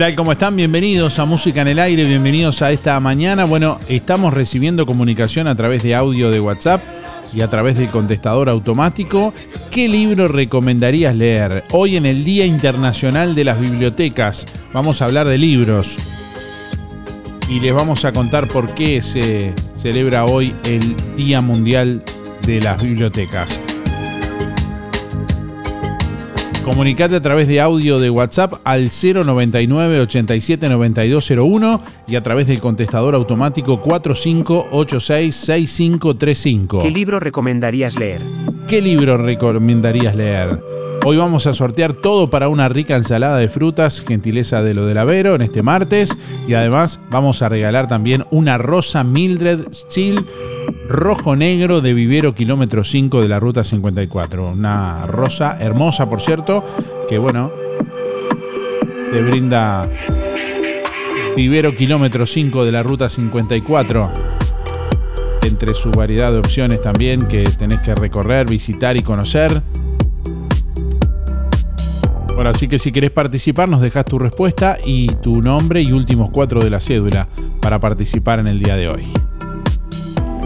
Tal? ¿Cómo están? Bienvenidos a Música en el Aire, bienvenidos a esta mañana. Bueno, estamos recibiendo comunicación a través de audio de WhatsApp y a través del contestador automático. ¿Qué libro recomendarías leer? Hoy en el Día Internacional de las Bibliotecas vamos a hablar de libros. y les vamos a contar por qué se celebra hoy el Día Mundial de las Bibliotecas. Comunicate a través de audio de WhatsApp al 099 87 9201 y a través del contestador automático 4586 6535. ¿Qué libro recomendarías leer? ¿Qué libro recomendarías leer? Hoy vamos a sortear todo para una rica ensalada de frutas, gentileza de lo del Avero en este martes. Y además vamos a regalar también una rosa Mildred Chill rojo negro de vivero kilómetro 5 de la ruta 54. Una rosa hermosa, por cierto, que bueno, te brinda vivero kilómetro 5 de la ruta 54. Entre su variedad de opciones también que tenés que recorrer, visitar y conocer. Bueno, así que si querés participar, nos dejas tu respuesta y tu nombre y últimos cuatro de la cédula para participar en el día de hoy.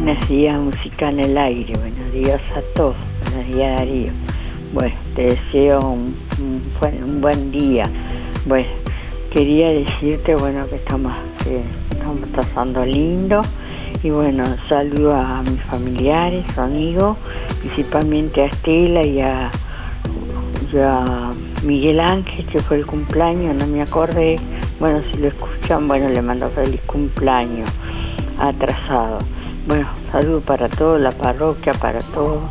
Buenos días, música en el aire. Buenos días a todos. Buenos días, Darío. Bueno, te deseo un, un un buen día. Bueno, quería decirte, bueno, que estamos, que estamos pasando lindo. Y bueno, saludo a mis familiares, amigos, principalmente a Estela y a, y a Miguel Ángel, que fue el cumpleaños, no me acordé. Bueno, si lo escuchan, bueno, le mando feliz cumpleaños atrasado. Bueno, salud para toda la parroquia, para todos,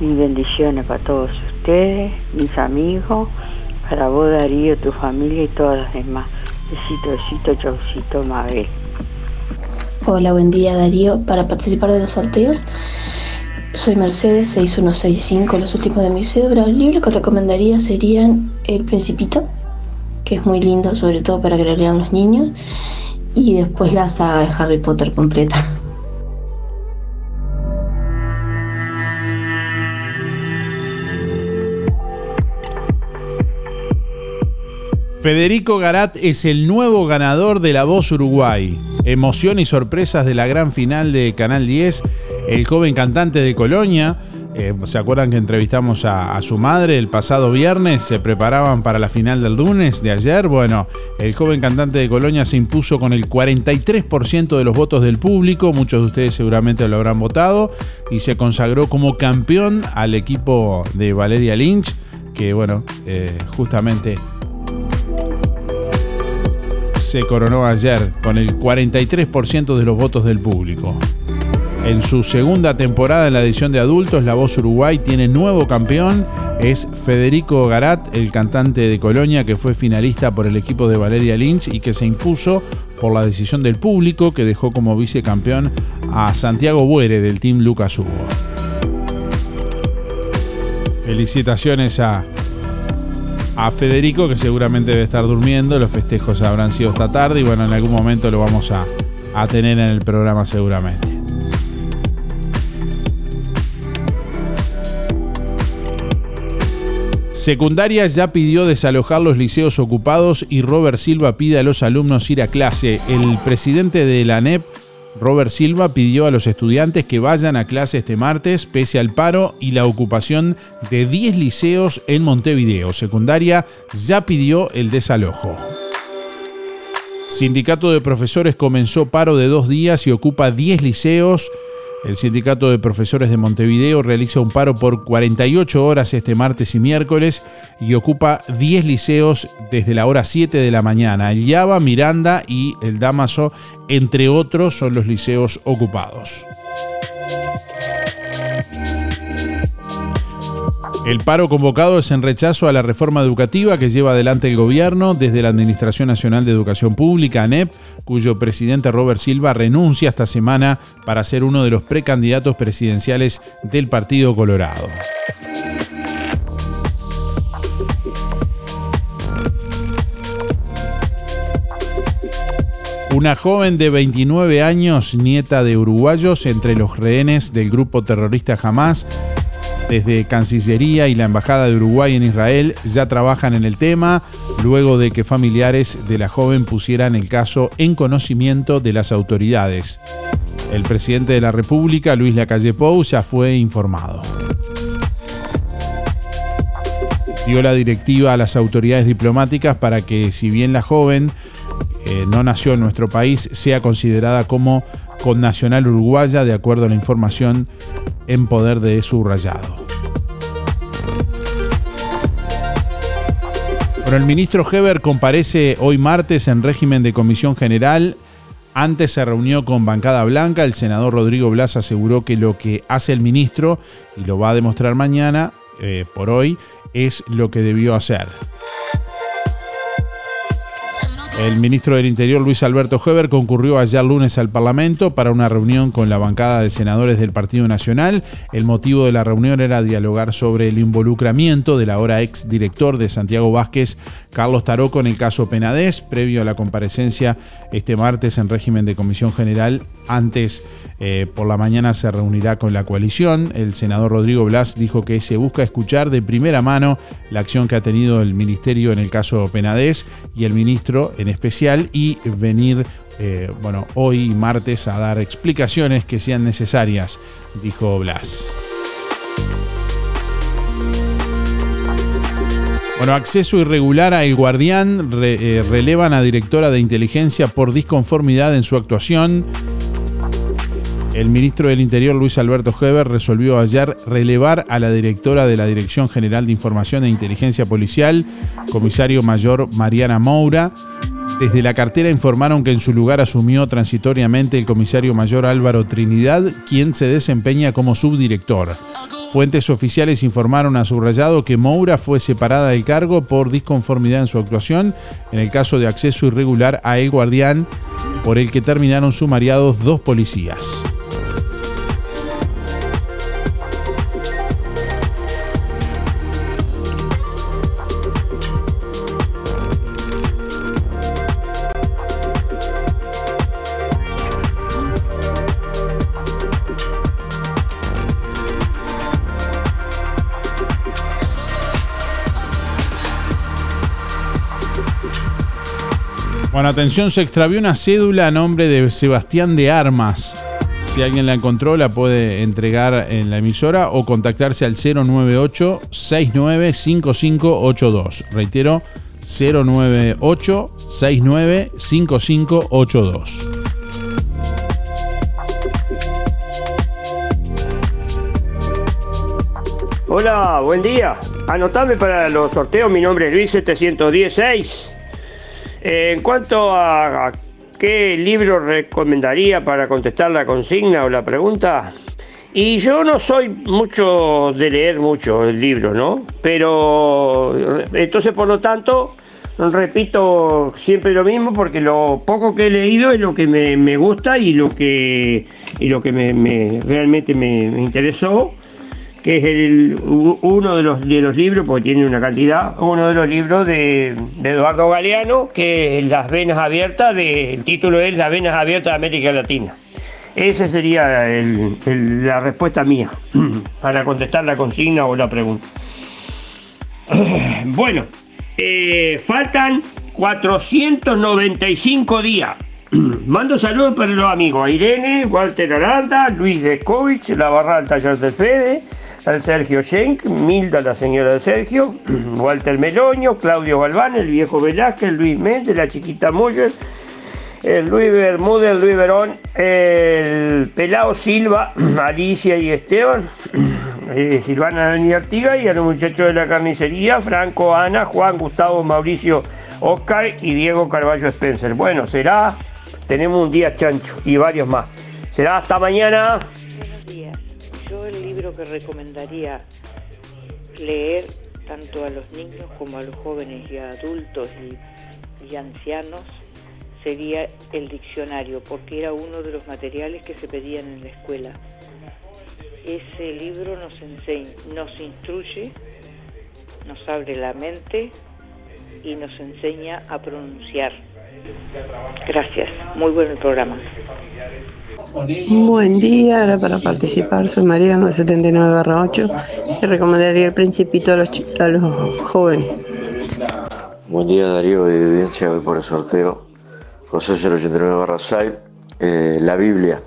y bendiciones para todos ustedes, mis amigos, para vos Darío, tu familia y todas las demás. Besito, besito, chaucito, Mabel. Hola, buen día Darío. Para participar de los sorteos, soy Mercedes 6165, los últimos de mi cédula. El libro que recomendaría serían El Principito, que es muy lindo, sobre todo para que lo lean los niños, y después la saga de Harry Potter completa. Federico Garat es el nuevo ganador de La Voz Uruguay. Emoción y sorpresas de la gran final de Canal 10. El joven cantante de Colonia. eh, ¿Se acuerdan que entrevistamos a, su madre el pasado viernes? Se preparaban para la final del lunes de ayer. Bueno, el joven cantante de Colonia se impuso con el 43% de los votos del público. Muchos de ustedes seguramente lo habrán votado. Y se consagró como campeón al equipo de Valeria Lynch. Que bueno, eh, justamente se coronó ayer con el 43% de los votos del público. En su segunda temporada en la edición de adultos, La Voz Uruguay tiene nuevo campeón. Es Federico Garat, el cantante de Colonia que fue finalista por el equipo de Valeria Lynch y que se impuso por la decisión del público que dejó como vicecampeón a Santiago Buere del Team Lucas Hugo. Felicitaciones a, a Federico, que seguramente debe estar durmiendo. Los festejos habrán sido esta tarde y bueno, en algún momento lo vamos a, tener en el programa seguramente. Secundaria ya pidió desalojar los liceos ocupados y Robert Silva pide a los alumnos ir a clase. El presidente de la ANEP, Robert Silva, pidió a los estudiantes que vayan a clase este martes pese al paro y la ocupación de 10 liceos en Montevideo. Secundaria ya pidió el desalojo. Sindicato de Profesores comenzó paro de dos días y ocupa 10 liceos. El Sindicato de Profesores de Montevideo realiza un paro por 48 horas este martes y miércoles y ocupa 10 liceos desde la hora 7 de la mañana. El Yaba, Miranda y el Damaso, entre otros, son los liceos ocupados. El paro convocado es en rechazo a la reforma educativa que lleva adelante el gobierno desde la Administración Nacional de Educación Pública, ANEP, cuyo presidente Robert Silva renuncia esta semana para ser uno de los precandidatos presidenciales del Partido Colorado. Una joven de 29 años, nieta de uruguayos, entre los rehenes del grupo terrorista Hamas, desde Cancillería y la Embajada de Uruguay en Israel ya trabajan en el tema, luego de que familiares de la joven pusieran el caso en conocimiento de las autoridades. El presidente de la República, Luis Lacalle Pou, ya fue informado. Dio la directiva a las autoridades diplomáticas para que, si bien la joven eh, no nació en nuestro país sea considerada como connacional uruguaya de acuerdo a la información en poder de su rayado. Bueno, el ministro Heber comparece hoy martes en régimen de comisión general. Antes se reunió con Bancada Blanca. El senador Rodrigo Blas aseguró que lo que hace el ministro, y lo va a demostrar mañana, eh, por hoy, es lo que debió hacer. El ministro del Interior, Luis Alberto Heber, concurrió ayer lunes al Parlamento para una reunión con la bancada de senadores del Partido Nacional. El motivo de la reunión era dialogar sobre el involucramiento del ahora ex director de Santiago Vázquez, Carlos Taroco, en el caso Penadez, previo a la comparecencia este martes en régimen de comisión general. Antes, eh, por la mañana, se reunirá con la coalición. El senador Rodrigo Blas dijo que se busca escuchar de primera mano la acción que ha tenido el ministerio en el caso Penadez y el ministro en especial y venir, eh, bueno, hoy martes a dar explicaciones que sean necesarias, dijo Blas. Bueno, acceso irregular a El Guardián, eh, relevan a directora de inteligencia por disconformidad en su actuación. El ministro del Interior, Luis Alberto Heber, resolvió ayer relevar a la directora de la Dirección General de Información e Inteligencia Policial, comisario mayor Mariana Moura. Desde la cartera informaron que en su lugar asumió transitoriamente el comisario mayor Álvaro Trinidad, quien se desempeña como subdirector. Fuentes oficiales informaron a subrayado que Moura fue separada del cargo por disconformidad en su actuación en el caso de acceso irregular a El Guardián, por el que terminaron sumariados dos policías. Bueno, atención, se extravió una cédula a nombre de Sebastián de Armas. Si alguien la encontró, la puede entregar en la emisora o contactarse al 098-695582. Reitero, 098-695582. Hola, buen día. Anotame para los sorteos, mi nombre es Luis 716. En cuanto a, qué libro recomendaría para contestar la consigna o la pregunta, y yo no soy mucho de leer mucho el libro, ¿no? Pero entonces por lo tanto repito siempre lo mismo porque lo poco que he leído es lo que me, gusta y lo que, y lo que me, me- realmente me, me interesó que es uno de los, de los libros, porque tiene una cantidad, uno de los libros de, de Eduardo Galeano, que es Las Venas Abiertas, de- el título es Las Venas Abiertas de América Latina. Esa sería la respuesta mía para contestar la consigna o la pregunta. Bueno, eh, faltan 495 días. Mando saludos para los amigos Irene, Walter Aranda, Luis Descovich, la barra del taller del Fede, al Sergio Schenk, Milda, la señora de Sergio, Walter Meloño, Claudio Galván, el viejo Velázquez, Luis Méndez, la chiquita Moller, el Luis Bermúdez, Luis Verón, el Pelao Silva, Alicia y Esteban, eh, Silvana Dani Artiga y a los muchachos de la carnicería, Franco, Ana, Juan, Gustavo, Mauricio, Oscar y Diego Carballo Spencer. Bueno, será, tenemos un día chancho y varios más. Será hasta mañana. Libro que recomendaría leer tanto a los niños como a los jóvenes y a adultos y, y ancianos sería el diccionario, porque era uno de los materiales que se pedían en la escuela. Ese libro nos enseña, nos instruye, nos abre la mente y nos enseña a pronunciar. Gracias, muy bueno el programa. Buen día, ahora para participar soy María 979-8 y recomendaría el principito a los, a los jóvenes. Buen día Darío de audiencia, voy por el sorteo. José 089 barra 6, eh, la Biblia.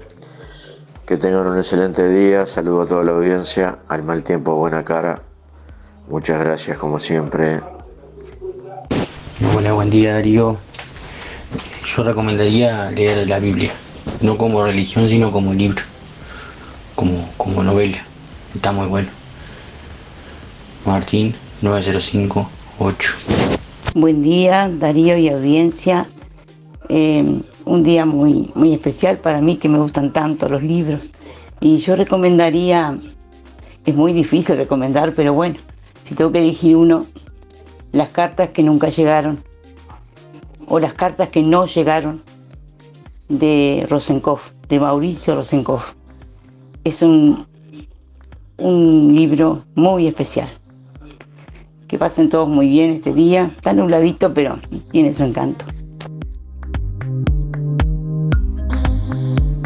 Que tengan un excelente día, saludo a toda la audiencia, al mal tiempo buena cara. Muchas gracias como siempre. Hola, buen día Darío. Yo recomendaría leer la Biblia, no como religión, sino como libro, como, como novela. Está muy bueno. Martín 9058. Buen día, Darío y audiencia. Eh, un día muy, muy especial para mí que me gustan tanto los libros. Y yo recomendaría, es muy difícil recomendar, pero bueno, si tengo que elegir uno, las cartas que nunca llegaron o las cartas que no llegaron de Rosenkopf, de Mauricio Rosenkopf. Es un, un libro muy especial. Que pasen todos muy bien este día. Está nubladito, pero tiene su encanto.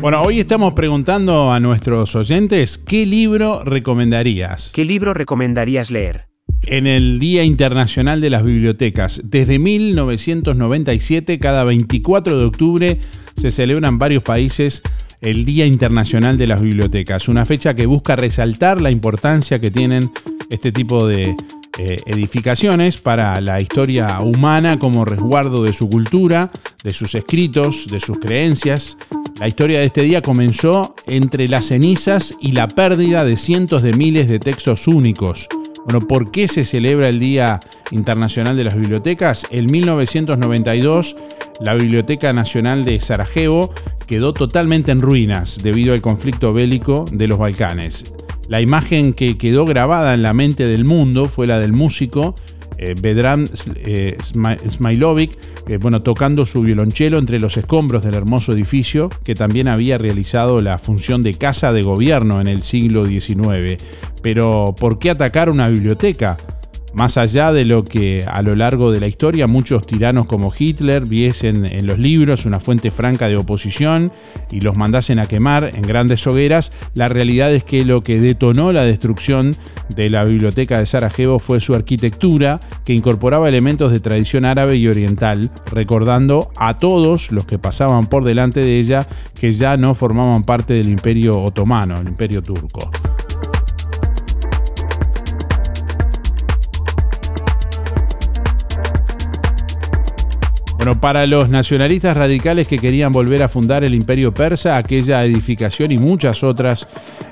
Bueno, hoy estamos preguntando a nuestros oyentes qué libro recomendarías. ¿Qué libro recomendarías leer? En el Día Internacional de las Bibliotecas. Desde 1997, cada 24 de octubre, se celebra en varios países el Día Internacional de las Bibliotecas. Una fecha que busca resaltar la importancia que tienen este tipo de eh, edificaciones para la historia humana como resguardo de su cultura, de sus escritos, de sus creencias. La historia de este día comenzó entre las cenizas y la pérdida de cientos de miles de textos únicos. Bueno, ¿por qué se celebra el Día Internacional de las Bibliotecas? En 1992, la Biblioteca Nacional de Sarajevo quedó totalmente en ruinas debido al conflicto bélico de los Balcanes. La imagen que quedó grabada en la mente del mundo fue la del músico eh, Vedran eh, eh, bueno, tocando su violonchelo entre los escombros del hermoso edificio que también había realizado la función de casa de gobierno en el siglo XIX. Pero, ¿por qué atacar una biblioteca? Más allá de lo que a lo largo de la historia muchos tiranos como Hitler viesen en los libros una fuente franca de oposición y los mandasen a quemar en grandes hogueras, la realidad es que lo que detonó la destrucción de la biblioteca de Sarajevo fue su arquitectura, que incorporaba elementos de tradición árabe y oriental, recordando a todos los que pasaban por delante de ella que ya no formaban parte del imperio otomano, el imperio turco. Bueno, para los nacionalistas radicales que querían volver a fundar el imperio persa, aquella edificación y muchas otras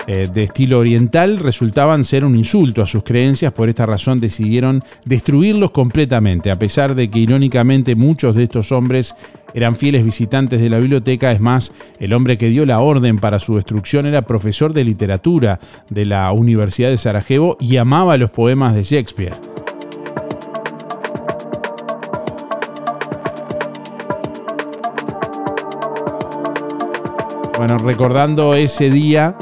eh, de estilo oriental resultaban ser un insulto a sus creencias, por esta razón decidieron destruirlos completamente, a pesar de que irónicamente muchos de estos hombres eran fieles visitantes de la biblioteca, es más, el hombre que dio la orden para su destrucción era profesor de literatura de la Universidad de Sarajevo y amaba los poemas de Shakespeare. Bueno, recordando ese día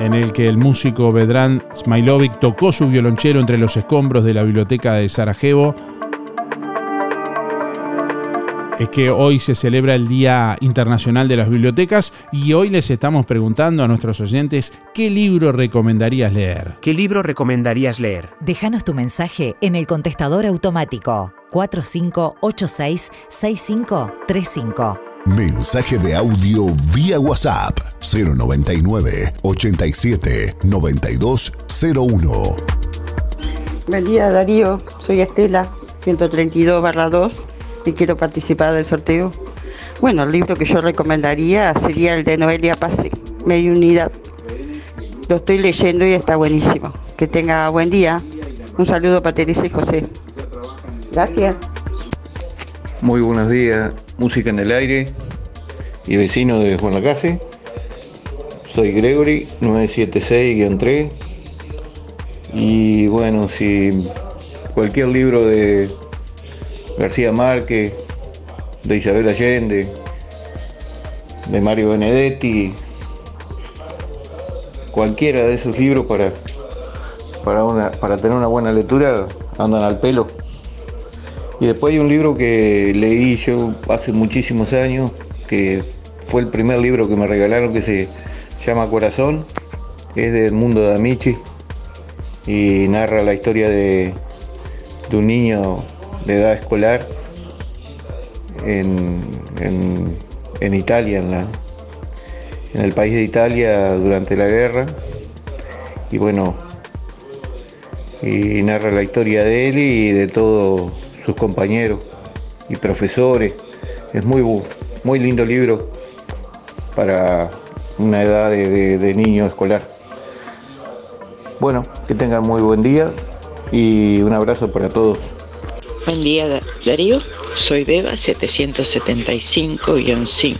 en el que el músico Vedran Smailovic tocó su violonchelo entre los escombros de la biblioteca de Sarajevo, es que hoy se celebra el Día Internacional de las Bibliotecas y hoy les estamos preguntando a nuestros oyentes qué libro recomendarías leer. ¿Qué libro recomendarías leer? Déjanos tu mensaje en el contestador automático 4586-6535. Mensaje de audio vía WhatsApp 099 87 9201. Buen día Darío, soy Estela, 132 barra 2 y quiero participar del sorteo. Bueno, el libro que yo recomendaría sería el de Noelia Pase, Media Unidad. Lo estoy leyendo y está buenísimo. Que tenga buen día. Un saludo para Teresa y José. Gracias. Muy buenos días, música en el aire y vecino de Juan Lacase. Soy Gregory, 976-3. Y bueno, si cualquier libro de García Márquez, de Isabel Allende, de Mario Benedetti, cualquiera de esos libros para, para, una, para tener una buena lectura andan al pelo. Y después hay un libro que leí yo hace muchísimos años, que fue el primer libro que me regalaron que se llama Corazón, es del mundo de Amici y narra la historia de, de un niño de edad escolar en, en- Italia, en, la- en el país de Italia durante la guerra. Y bueno, y narra la historia de él y de todos sus compañeros y profesores. Es muy, muy lindo libro para una edad de, de- de niño escolar. Bueno, que tengan muy buen día y un abrazo para todos. Buen día, Da- Darío. Soy Beba 775-5.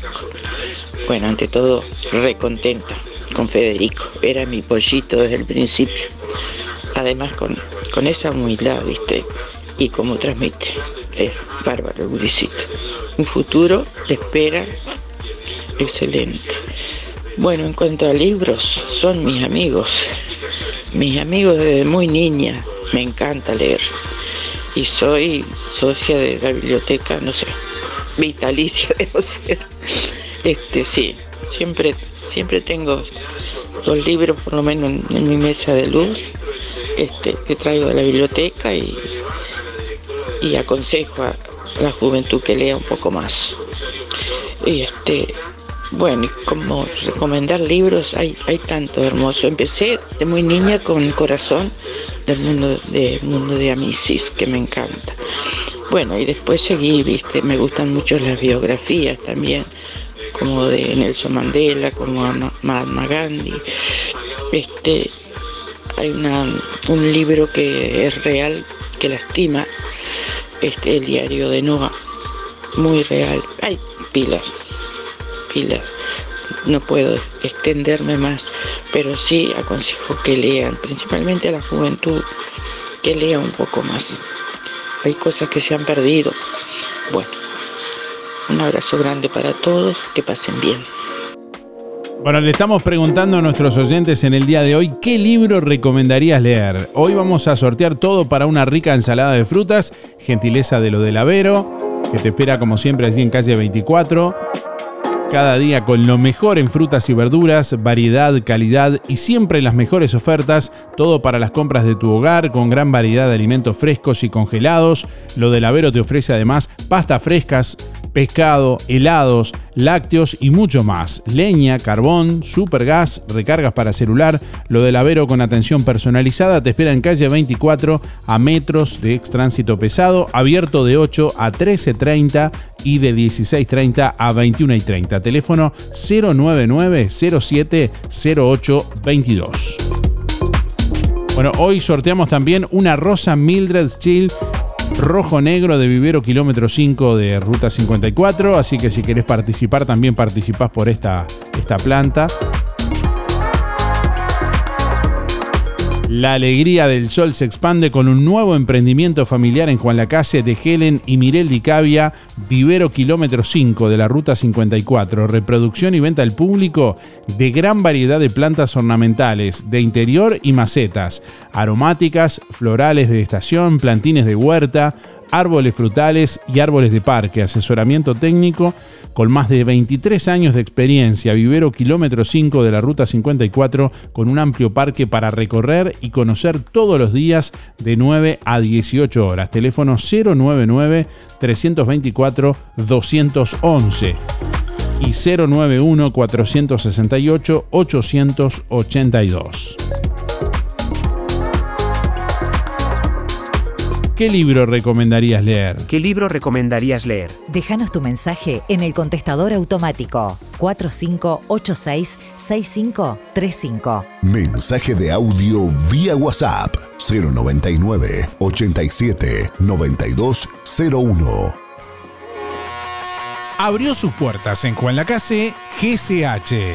Bueno, ante todo, recontenta con Federico. Era mi pollito desde el principio. Además, con, con esa humildad, ¿viste? Y como transmite. Es bárbaro el. Un futuro le espera excelente. Bueno, en cuanto a libros, son mis amigos. Mis amigos desde muy niña. Me encanta leer y soy socia de la biblioteca, no sé, vitalicia debo ser. Este sí, siempre, siempre tengo dos libros por lo menos en, mi mesa de luz, este, que traigo de la biblioteca y, y aconsejo a la juventud que lea un poco más. Y este, bueno, y como recomendar libros, hay, hay tanto hermoso. Empecé de muy niña con el corazón del mundo de mundo de Amisis, que me encanta. Bueno, y después seguí, viste, me gustan mucho las biografías también, como de Nelson Mandela, como Mahatma Gandhi. Este, hay una, un libro que es real, que lastima, este, el diario de Noah, muy real. Hay pilas, No puedo extenderme más, pero sí aconsejo que lean, principalmente a la juventud, que lea un poco más. Hay cosas que se han perdido. Bueno, un abrazo grande para todos, que pasen bien. Bueno, le estamos preguntando a nuestros oyentes en el día de hoy qué libro recomendarías leer. Hoy vamos a sortear todo para una rica ensalada de frutas, gentileza de lo del Avero, que te espera como siempre allí en calle 24. Cada día con lo mejor en frutas y verduras, variedad, calidad y siempre las mejores ofertas, todo para las compras de tu hogar con gran variedad de alimentos frescos y congelados. Lo del Avero te ofrece además pastas frescas, pescado, helados, lácteos y mucho más. Leña, carbón, supergas, recargas para celular. Lo del Avero con atención personalizada te espera en calle 24 a metros de extránsito pesado, abierto de 8 a 13.30 y de 16.30 a 21.30. Teléfono 099 07 08 22. Bueno, hoy sorteamos también una rosa Mildred Chill rojo negro de vivero kilómetro 5 de ruta 54. Así que si querés participar, también participás por esta, esta planta. La alegría del sol se expande con un nuevo emprendimiento familiar en Juan Lacase de Helen y Mirel Di Cavia, vivero kilómetro 5 de la ruta 54, reproducción y venta al público de gran variedad de plantas ornamentales, de interior y macetas, aromáticas, florales de estación, plantines de huerta, árboles frutales y árboles de parque, asesoramiento técnico con más de 23 años de experiencia, vivero kilómetro 5 de la ruta 54 con un amplio parque para recorrer y conocer todos los días de 9 a 18 horas. Teléfono 099 324 211 y 091 468 882. ¿Qué libro recomendarías leer? ¿Qué libro recomendarías leer? Déjanos tu mensaje en el contestador automático 4586-6535. Mensaje de audio vía WhatsApp 099 87 9201. Abrió sus puertas en Juan Lacase GCH.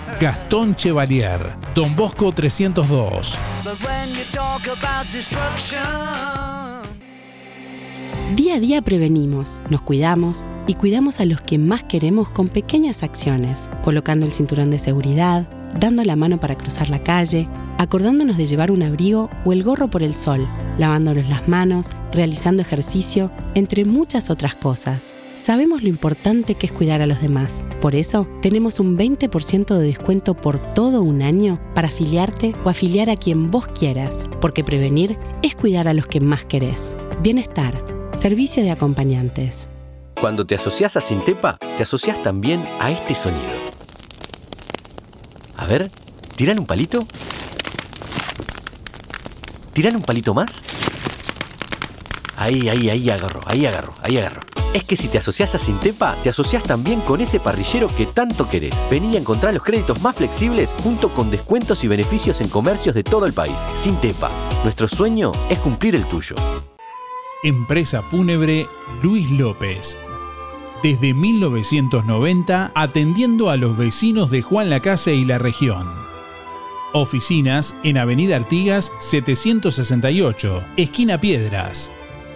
Gastón Chevalier, Don Bosco 302. Día a día prevenimos, nos cuidamos y cuidamos a los que más queremos con pequeñas acciones, colocando el cinturón de seguridad, dando la mano para cruzar la calle, acordándonos de llevar un abrigo o el gorro por el sol, lavándonos las manos, realizando ejercicio, entre muchas otras cosas. Sabemos lo importante que es cuidar a los demás. Por eso, tenemos un 20% de descuento por todo un año para afiliarte o afiliar a quien vos quieras, porque prevenir es cuidar a los que más querés. Bienestar, servicio de acompañantes. Cuando te asocias a Sintepa, te asocias también a este sonido. A ver, ¿tiran un palito? ¿Tiran un palito más? Ahí, ahí, ahí agarro, ahí agarro, ahí agarro. Es que si te asocias a Sintepa, te asocias también con ese parrillero que tanto querés. Vení a encontrar los créditos más flexibles junto con descuentos y beneficios en comercios de todo el país. Sintepa, nuestro sueño es cumplir el tuyo. Empresa Fúnebre Luis López. Desde 1990 atendiendo a los vecinos de Juan Lacase y la región. Oficinas en Avenida Artigas 768, esquina Piedras.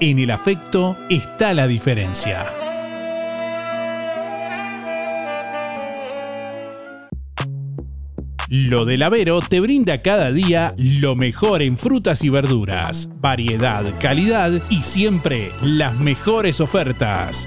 en el afecto está la diferencia. Lo del Avero te brinda cada día lo mejor en frutas y verduras, variedad, calidad y siempre las mejores ofertas.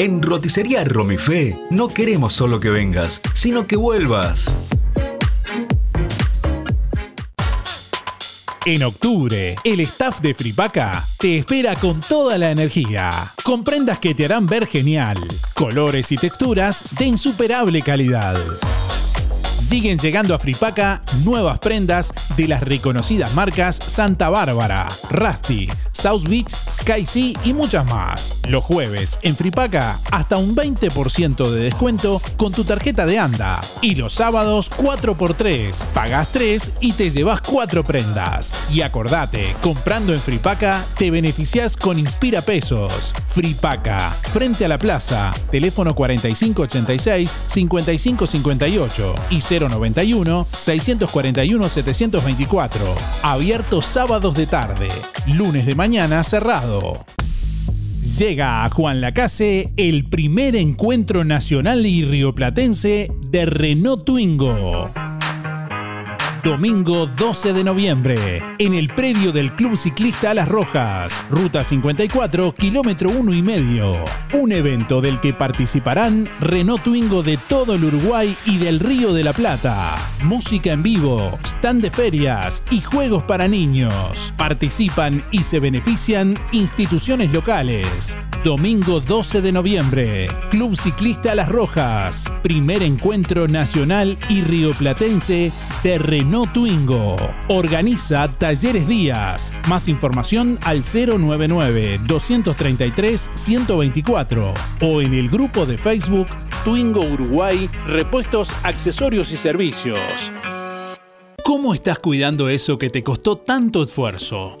En Roticería Romifé no queremos solo que vengas, sino que vuelvas. En octubre, el staff de Fripaca te espera con toda la energía, con prendas que te harán ver genial, colores y texturas de insuperable calidad. Siguen llegando a Fripaca nuevas prendas de las reconocidas marcas Santa Bárbara, Rusty, South Beach, Sky Sea y muchas más. Los jueves en Fripaca hasta un 20% de descuento con tu tarjeta de ANDA. Y los sábados 4x3. Pagás 3 y te llevas 4 prendas. Y acordate, comprando en Fripaca te beneficias con Inspira Pesos. Fripaca, frente a la plaza, teléfono 4586-5558 y 091-641-724. Abierto sábados de tarde, lunes de mañana cerrado. Llega a Juan Lacase el primer encuentro nacional y rioplatense de Renault Twingo. Domingo 12 de noviembre, en el predio del Club Ciclista Las Rojas, Ruta 54, kilómetro 1 y medio. Un evento del que participarán Renault Twingo de todo el Uruguay y del Río de la Plata. Música en vivo, stand de ferias y juegos para niños. Participan y se benefician instituciones locales. Domingo 12 de noviembre, Club Ciclista Las Rojas, primer encuentro nacional y rioplatense de Renault Twingo. Organiza Talleres Díaz. Más información al 099-233-124 o en el grupo de Facebook Twingo Uruguay, repuestos, accesorios y servicios. ¿Cómo estás cuidando eso que te costó tanto esfuerzo?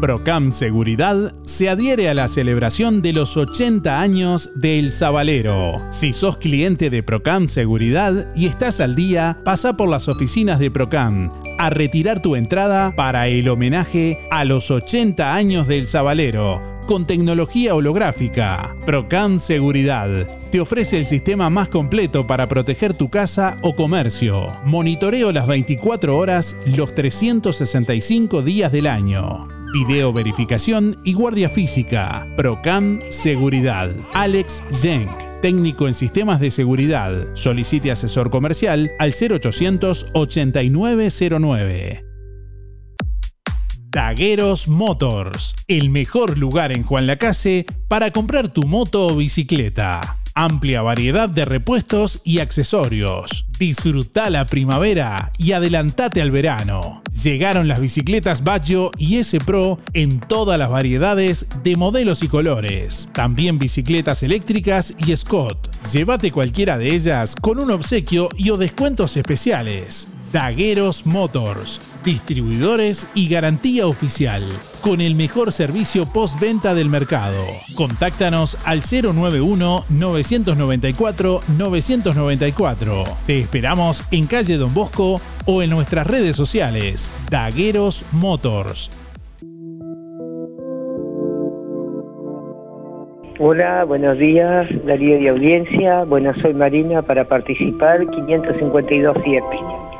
Procam Seguridad se adhiere a la celebración de los 80 años de El Zabalero. Si sos cliente de Procam Seguridad y estás al día, pasa por las oficinas de Procam a retirar tu entrada para el homenaje a los 80 años del Zabalero con tecnología holográfica. Procam Seguridad te ofrece el sistema más completo para proteger tu casa o comercio. Monitoreo las 24 horas, los 365 días del año. Video verificación y guardia física. Procam Seguridad. Alex Jenk, técnico en sistemas de seguridad. Solicite asesor comercial al 0800 8909. Dagueros Motors, el mejor lugar en Juan Lacase para comprar tu moto o bicicleta. Amplia variedad de repuestos y accesorios. Disfruta la primavera y adelantate al verano. Llegaron las bicicletas Baggio y S Pro en todas las variedades de modelos y colores. También bicicletas eléctricas y Scott. Llévate cualquiera de ellas con un obsequio y o descuentos especiales. Dagueros Motors, distribuidores y garantía oficial, con el mejor servicio postventa del mercado. Contáctanos al 091-994-994. Te esperamos en calle Don Bosco o en nuestras redes sociales. Dagueros Motors. Hola, buenos días, Darío de audiencia. Bueno, soy Marina para participar 552-7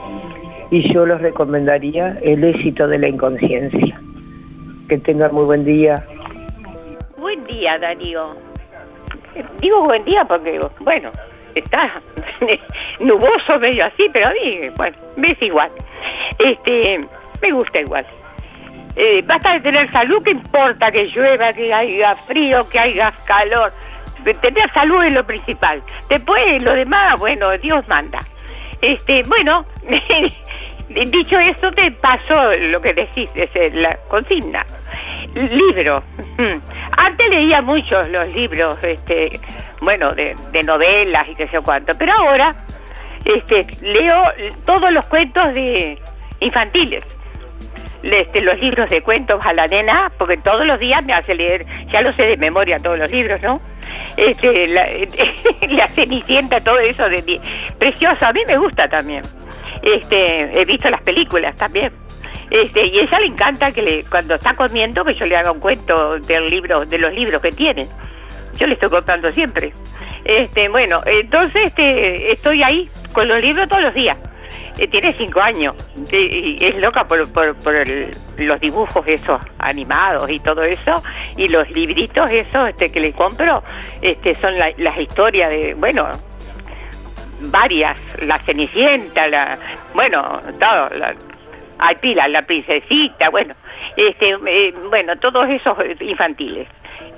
y yo les recomendaría el éxito de la inconsciencia. Que tengan muy buen día. Buen día, Darío. Digo buen día porque, bueno, está nuboso medio así, pero a mí, bueno, me es igual. Este, me gusta igual. Eh, basta de tener salud, que importa que llueva, que haya frío, que haya calor. Tener salud es lo principal. Después lo demás, bueno, Dios manda. Este, bueno, dicho esto, te pasó lo que decís, es la consigna. Libro. Antes leía muchos los libros, este, bueno, de, de novelas y qué sé cuánto, pero ahora este, leo todos los cuentos de infantiles. Este, los libros de cuentos a la nena, porque todos los días me hace leer, ya lo sé de memoria todos los libros, ¿no? Este, la, la Cenicienta, todo eso de mí. Precioso, a mí me gusta también. Este, he visto las películas también. Este, y ella le encanta que le, cuando está comiendo que yo le haga un cuento del libro, de los libros que tiene. Yo le estoy contando siempre. Este, bueno, entonces este, estoy ahí con los libros todos los días. Eh, tiene cinco años y es loca por, los dibujos esos animados y todo eso y los libritos esos este, que le compro este, son la- las historias de, bueno, varias, la Cenicienta, bueno, todo, la, hay pila, la princesita, bueno, este, eh, bueno, todos esos infantiles.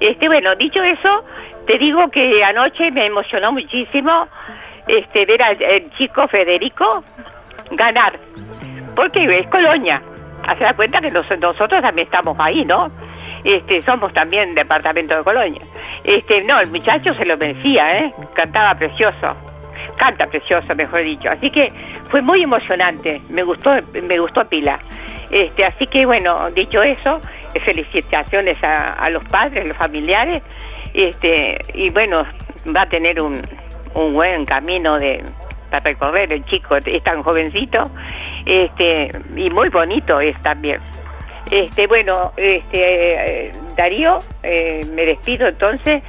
Este, bueno, dicho eso, te digo que anoche me emocionó muchísimo este, ver al chico Federico ganar, porque es Colonia. Se da cuenta que nos- nosotros también estamos ahí, ¿no? Este, somos también departamento de Colonia. Este, no, el muchacho se lo vencía, ¿eh? Cantaba precioso. Canta precioso, mejor dicho. Así que fue muy emocionante. Me gustó, me gustó pila. Este, así que bueno, dicho eso, felicitaciones a, a los padres, los familiares. Este, y bueno, va a tener un, un buen camino de para recorrer el chico, es tan jovencito, este, y muy bonito es también. Este, bueno, este, eh, Darío, eh, me despido entonces,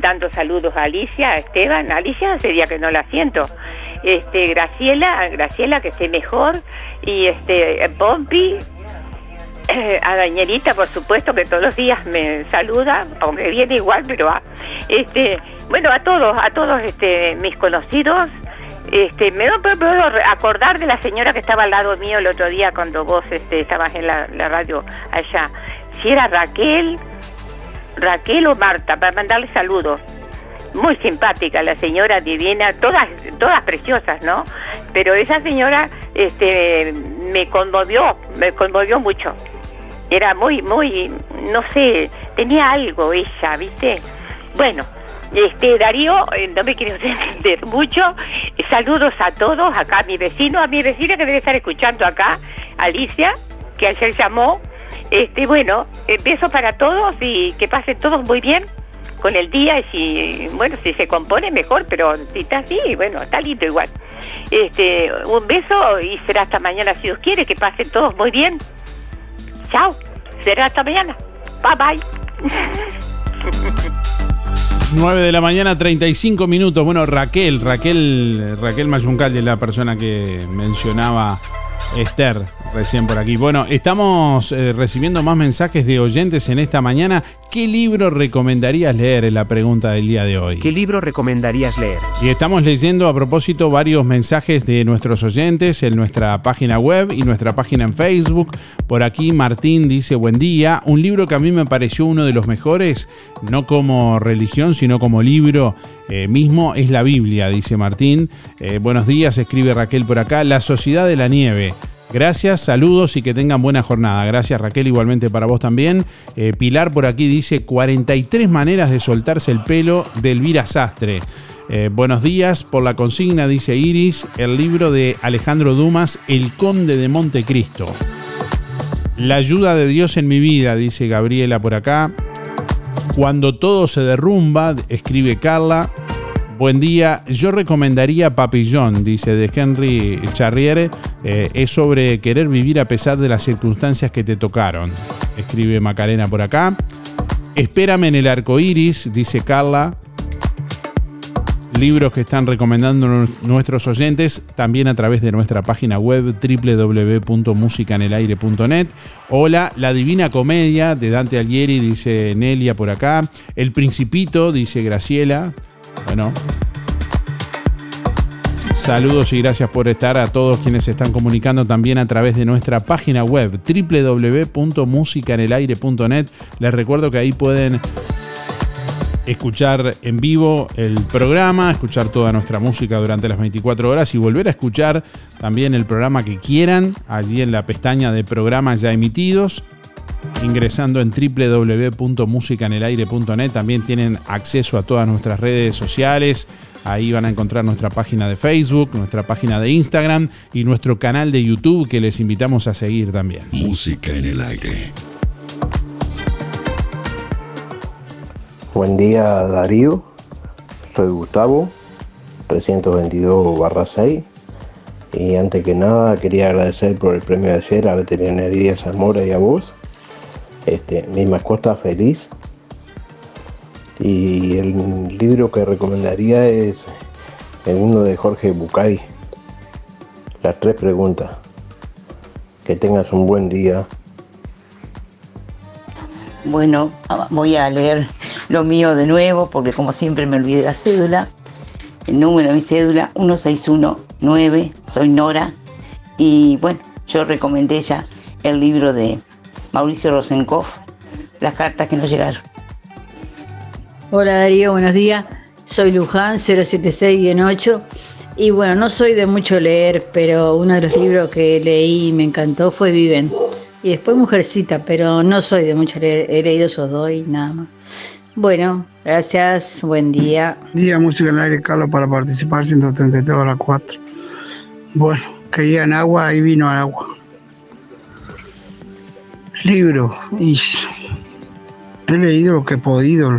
dando saludos a Alicia, a Esteban, Alicia sería que no la siento, este, Graciela, Graciela que esté mejor, y este, Pompi, a Dañerita, por supuesto, que todos los días me saluda, aunque viene igual, pero a, este, bueno, a todos, a todos este, mis conocidos, este, me puedo acordar de la señora que estaba al lado mío el otro día cuando vos este, estabas en la, radio allá. Si era Raquel, Raquel o Marta, para mandarle saludos. Muy simpática la señora divina, todas, todas preciosas, ¿no? Pero esa señora este, me conmovió, me conmovió mucho. Era muy, muy, no sé, tenía algo ella, ¿viste? Bueno, este, Darío, eh, no me quiero entender mucho. Saludos a todos, acá a mi vecino, a mi vecina que debe estar escuchando acá, Alicia, que ayer llamó. Este, bueno, eh, besos para todos y que pasen todos muy bien con el día y si, bueno, si se compone mejor, pero si está así, bueno, está lindo igual. Este, un beso y será hasta mañana si Dios quiere, que pasen todos muy bien. Chao, será hasta mañana. Bye bye. 9 de la mañana, 35 minutos. Bueno, Raquel, Raquel, Raquel Mayuncal es la persona que mencionaba Esther recién por aquí. Bueno, estamos eh, recibiendo más mensajes de oyentes en esta mañana. ¿Qué libro recomendarías leer? Es la pregunta del día de hoy. ¿Qué libro recomendarías leer? Y estamos leyendo a propósito varios mensajes de nuestros oyentes en nuestra página web y nuestra página en Facebook. Por aquí Martín dice, buen día, un libro que a mí me pareció uno de los mejores, no como religión, sino como libro eh, mismo, es la Biblia, dice Martín. Eh, buenos días, escribe Raquel por acá, La Sociedad de la Nieve. Gracias, saludos y que tengan buena jornada. Gracias Raquel, igualmente para vos también. Eh, Pilar por aquí dice 43 maneras de soltarse el pelo de Elvira Sastre. Eh, buenos días por la consigna, dice Iris, el libro de Alejandro Dumas, El Conde de Montecristo. La ayuda de Dios en mi vida, dice Gabriela por acá. Cuando todo se derrumba, escribe Carla. Buen día, yo recomendaría Papillon, dice de Henry Charriere, eh, es sobre querer vivir a pesar de las circunstancias que te tocaron, escribe Macarena por acá. Espérame en el arco iris, dice Carla. Libros que están recomendando nuestros oyentes también a través de nuestra página web www.musicanelaire.net. Hola, La Divina Comedia de Dante Alighieri, dice Nelia por acá. El Principito, dice Graciela. Bueno. Saludos y gracias por estar a todos quienes se están comunicando también a través de nuestra página web www.musicanelaire.net. Les recuerdo que ahí pueden escuchar en vivo el programa, escuchar toda nuestra música durante las 24 horas y volver a escuchar también el programa que quieran allí en la pestaña de programas ya emitidos ingresando en www.musicanelaire.net. También tienen acceso a todas nuestras redes sociales. Ahí van a encontrar nuestra página de Facebook, nuestra página de Instagram y nuestro canal de YouTube que les invitamos a seguir también. Música en el aire. Buen día Darío, soy Gustavo, 322-6 y antes que nada quería agradecer por el premio de ayer a Veterinaria Zamora y a vos este, mi mascota feliz. Y el libro que recomendaría es el uno de Jorge Bucay. Las tres preguntas. Que tengas un buen día. Bueno, voy a leer lo mío de nuevo porque como siempre me olvidé la cédula. El número de mi cédula 1619, soy Nora. Y bueno, yo recomendé ya el libro de Mauricio Rosenkopf, las cartas que nos llegaron. Hola Darío, buenos días. Soy Luján 076-8 y bueno, no soy de mucho leer, pero uno de los libros que leí y me encantó fue Viven, y después Mujercita, pero no soy de mucho leer, he leído esos dos y nada más. Bueno, gracias, buen día. Día Música en el Aire, Carlos, para participar 133 horas 4. Bueno, querían agua y vino al agua. Libro, y he leído lo que he podido.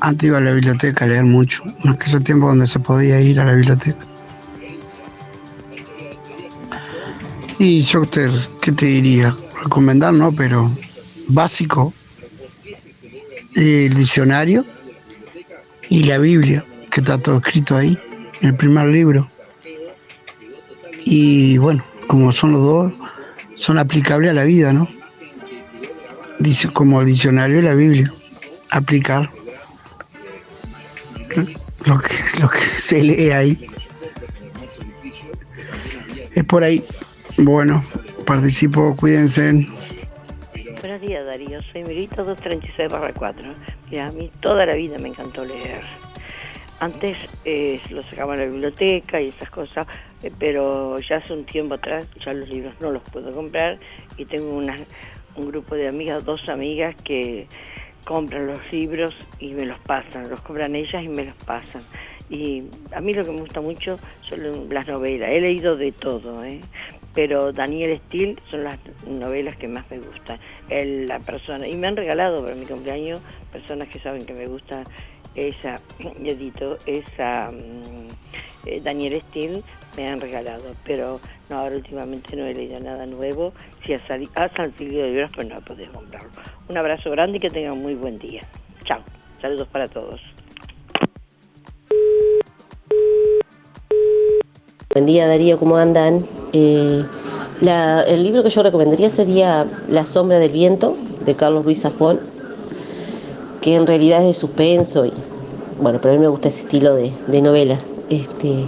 Antes iba a la biblioteca a leer mucho, en aquellos tiempos donde se podía ir a la biblioteca. Y yo, te, ¿qué te diría? Recomendar, ¿no? Pero básico, el diccionario y la Biblia, que está todo escrito ahí, en el primer libro. Y bueno, como son los dos, son aplicables a la vida, ¿no? Dice, como diccionario y la Biblia, aplicar lo que, lo que se lee ahí. Es por ahí. Bueno, participo, cuídense. Buenos días, Darío. Soy Mirito 236 4. Mira, a mí toda la vida me encantó leer. Antes eh, lo sacaba en la biblioteca y esas cosas, pero ya hace un tiempo atrás ya los libros no los puedo comprar y tengo una, un grupo de amigas, dos amigas que compran los libros y me los pasan, los compran ellas y me los pasan. Y a mí lo que me gusta mucho son las novelas, he leído de todo, ¿eh? pero Daniel Steele son las novelas que más me gustan. la persona, y me han regalado para mi cumpleaños personas que saben que me gusta esa, edito, esa mm, eh, Daniel Steele me han regalado, pero no, ahora últimamente no he leído nada nuevo. Si ha, salido, ha salido libros, pues no he podido comprarlo. Un abrazo grande y que tengan muy buen día. Chao. Saludos para todos. Buen día Darío, ¿cómo andan? Eh, el libro que yo recomendaría sería La sombra del viento de Carlos Ruiz Zafón, que en realidad es de suspenso y bueno, pero a mí me gusta ese estilo de, novelas. Este,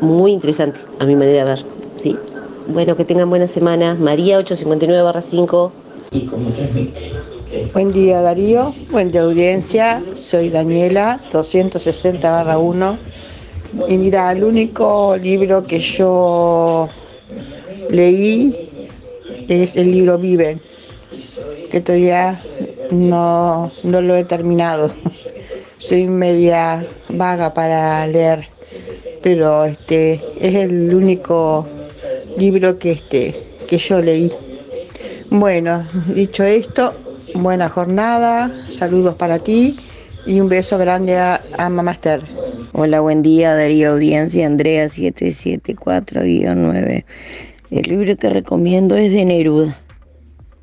muy interesante a mi manera de ver. ¿sí? Bueno, que tengan buena semana. María 859-5. Buen día Darío, buen día audiencia, soy Daniela 260-1 y mira, el único libro que yo leí es el libro Viven, que todavía no, no lo he terminado. Soy media vaga para leer, pero este es el único libro que este que yo leí. Bueno, dicho esto, buena jornada, saludos para ti y un beso grande a, a Mamaster. Hola, buen día, Darío Audiencia, Andrea 774-9. El libro que recomiendo es de Neruda,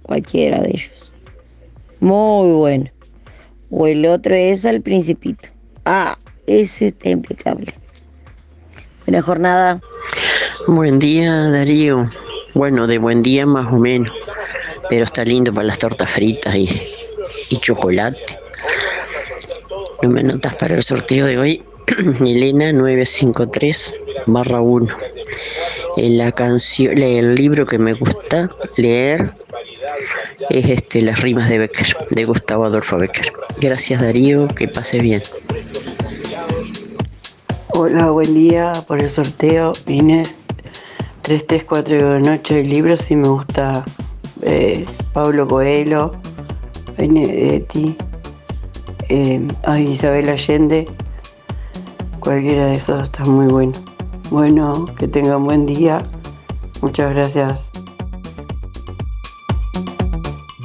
cualquiera de ellos. Muy bueno. O el otro es Al Principito. Ah, ese está impecable. Buena jornada. Buen día, Darío. Bueno, de buen día más o menos, pero está lindo para las tortas fritas y, y chocolate. ¿No me notas para el sorteo de hoy? Elena 953 barra 1. En la canción, el libro que me gusta leer es este Las rimas de Becker, de Gustavo Adolfo Becker. Gracias Darío, que pase bien. Hola, buen día por el sorteo. Inés 334 de noche. El libro sí me gusta. Eh, Pablo Coelho, Benedetti, eh, Isabel Allende Cualquiera de esos está muy bueno. Bueno, que tengan buen día. Muchas gracias.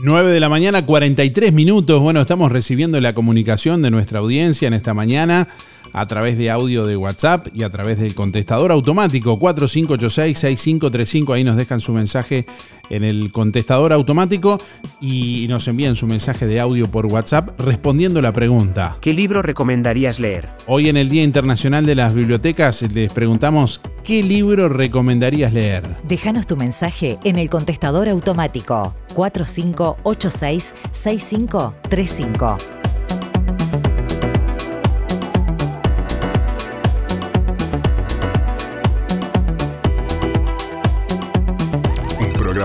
9 de la mañana, 43 minutos. Bueno, estamos recibiendo la comunicación de nuestra audiencia en esta mañana a través de audio de WhatsApp y a través del contestador automático 4586-6535. Ahí nos dejan su mensaje en el contestador automático y nos envían su mensaje de audio por WhatsApp respondiendo la pregunta. ¿Qué libro recomendarías leer? Hoy en el Día Internacional de las Bibliotecas les preguntamos ¿qué libro recomendarías leer? Déjanos tu mensaje en el contestador automático 4586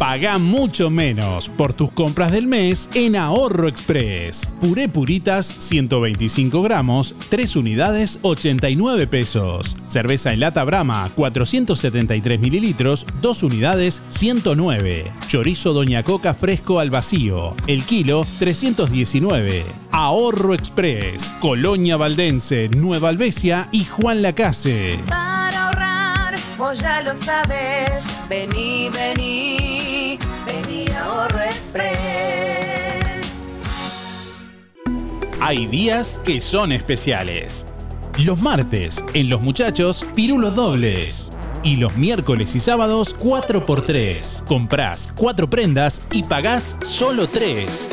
Paga mucho menos por tus compras del mes en Ahorro Express. Puré Puritas 125 gramos, 3 unidades 89 pesos. Cerveza en lata Brama 473 mililitros, 2 unidades 109. Chorizo Doña Coca fresco al vacío, el kilo 319. Ahorro Express, Colonia Valdense, Nueva Albesia y Juan Lacase. Para ahorrar, vos ya lo sabes. Vení, vení, Hay días que son especiales. Los martes, en Los Muchachos, pirulos dobles. Y los miércoles y sábados, 4x3. Comprás 4 prendas y pagás solo 3.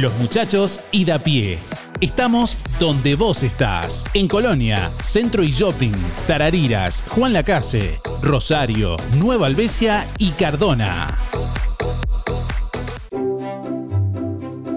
Los Muchachos y da pie. Estamos donde vos estás. En Colonia, Centro y Shopping, Tarariras, Juan Lacase, Rosario, Nueva Albesia y Cardona.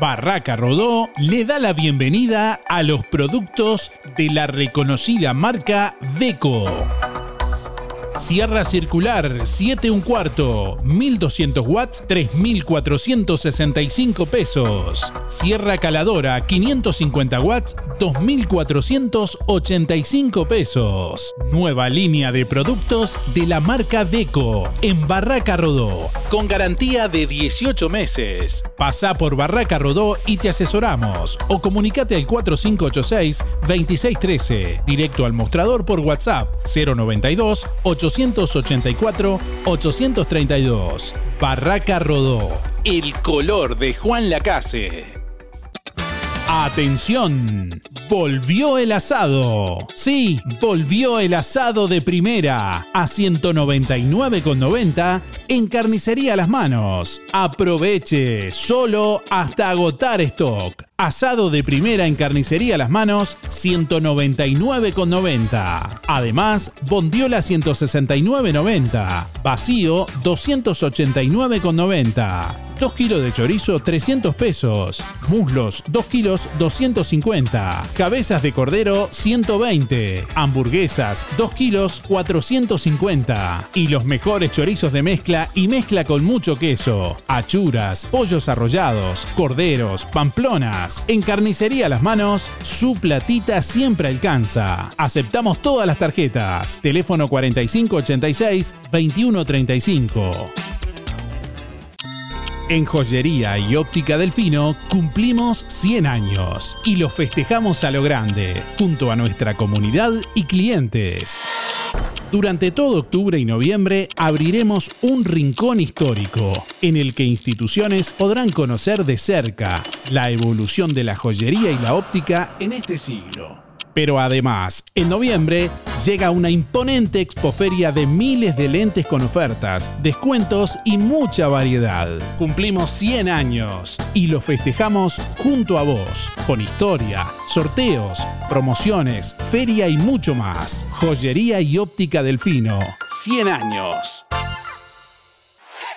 Barraca Rodó le da la bienvenida a los productos de la reconocida marca Deco. Sierra circular 7 un cuarto, 1200 watts, 3465 pesos. Sierra caladora 550 watts, 2485 pesos. Nueva línea de productos de la marca Deco en Barraca Rodó, con garantía de 18 meses. Pasa por Barraca Rodó y te asesoramos o comunicate al 4586-2613, directo al mostrador por WhatsApp 092 884-832. Barraca Rodó. El color de Juan Lacase. Atención, volvió el asado. Sí, volvió el asado de primera a 199,90 en carnicería las manos. Aproveche, solo hasta agotar stock. Asado de primera en carnicería a las manos, 199,90. Además, bondiola 169,90. Vacío, 289,90. 2 kilos de chorizo, 300 pesos. Muslos, 2 kilos, 250. Cabezas de cordero, 120. Hamburguesas, 2 kilos, 450. Y los mejores chorizos de mezcla y mezcla con mucho queso. Achuras, pollos arrollados, corderos, pamplonas. En Carnicería Las Manos, su platita siempre alcanza. Aceptamos todas las tarjetas. Teléfono 4586-2135. En Joyería y Óptica Delfino cumplimos 100 años y los festejamos a lo grande, junto a nuestra comunidad y clientes. Durante todo octubre y noviembre abriremos un rincón histórico en el que instituciones podrán conocer de cerca la evolución de la joyería y la óptica en este siglo. Pero además, en noviembre llega una imponente expoferia de miles de lentes con ofertas, descuentos y mucha variedad. Cumplimos 100 años y lo festejamos junto a vos, con historia, sorteos, promociones, feria y mucho más. Joyería y óptica Delfino, 100 años.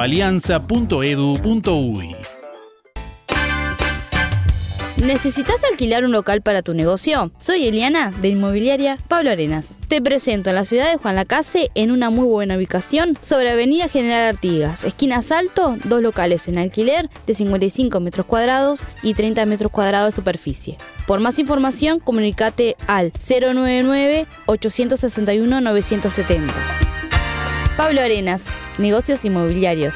www.alianza.edu.uy. ¿Necesitas alquilar un local para tu negocio? Soy Eliana de Inmobiliaria Pablo Arenas. Te presento en la ciudad de Juan Lacase, en una muy buena ubicación, sobre Avenida General Artigas, esquina Salto, dos locales en alquiler de 55 metros cuadrados y 30 metros cuadrados de superficie. Por más información, comunícate al 099-861-970. Pablo Arenas, Negocios Inmobiliarios.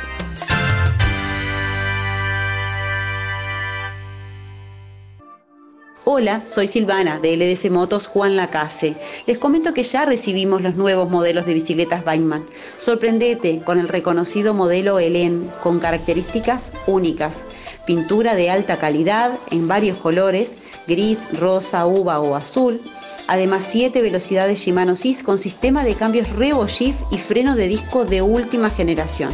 Hola, soy Silvana de LDC Motos Juan Lacase. Les comento que ya recibimos los nuevos modelos de bicicletas Bikeman. Sorprendete con el reconocido modelo Helen con características únicas. Pintura de alta calidad en varios colores, gris, rosa, uva o azul. Además, 7 velocidades Shimano SIS con sistema de cambios Revo Shift y freno de disco de última generación.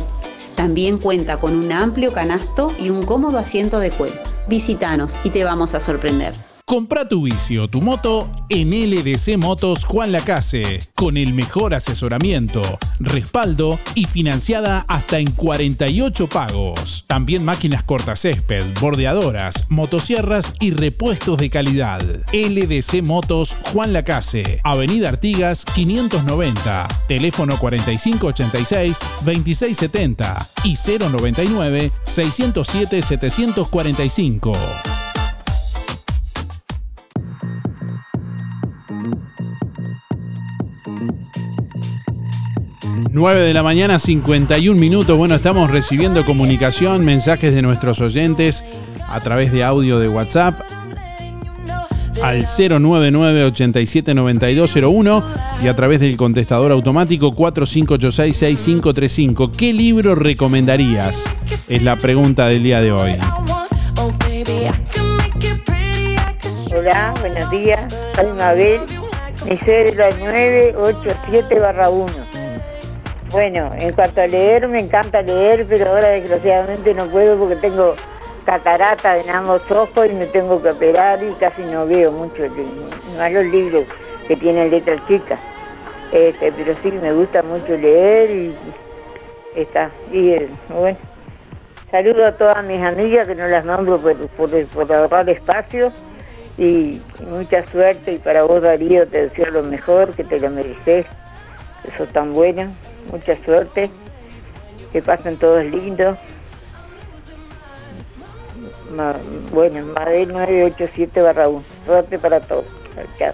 También cuenta con un amplio canasto y un cómodo asiento de cuero. Visítanos y te vamos a sorprender. Compra tu bici o tu moto en LDC Motos Juan Lacase, con el mejor asesoramiento, respaldo y financiada hasta en 48 pagos. También máquinas cortacésped, bordeadoras, motosierras y repuestos de calidad. LDC Motos Juan Lacase, Avenida Artigas 590, teléfono 4586-2670 y 099-607-745. 9 de la mañana, 51 minutos. Bueno, estamos recibiendo comunicación, mensajes de nuestros oyentes a través de audio de WhatsApp al 099-879201 y a través del contestador automático 4586-6535. ¿Qué libro recomendarías? Es la pregunta del día de hoy. Hola, buenos días. Soy Mabel. Mi cédula es 987-1. Bueno, en cuanto a leer, me encanta leer, pero ahora desgraciadamente no puedo porque tengo catarata en ambos ojos y me tengo que operar y casi no veo mucho, más los libros que tienen letras chicas. Este, pero sí, me gusta mucho leer y está. Y eh, bueno, saludo a todas mis amigas que no las nombro por, por, ahorrar espacio y, y mucha suerte y para vos Darío te deseo lo mejor, que te lo mereces, que sos tan buena mucha suerte, que pasen todos lindos. Ma- bueno, Madel 987 barra 1. Suerte para todos. Chao.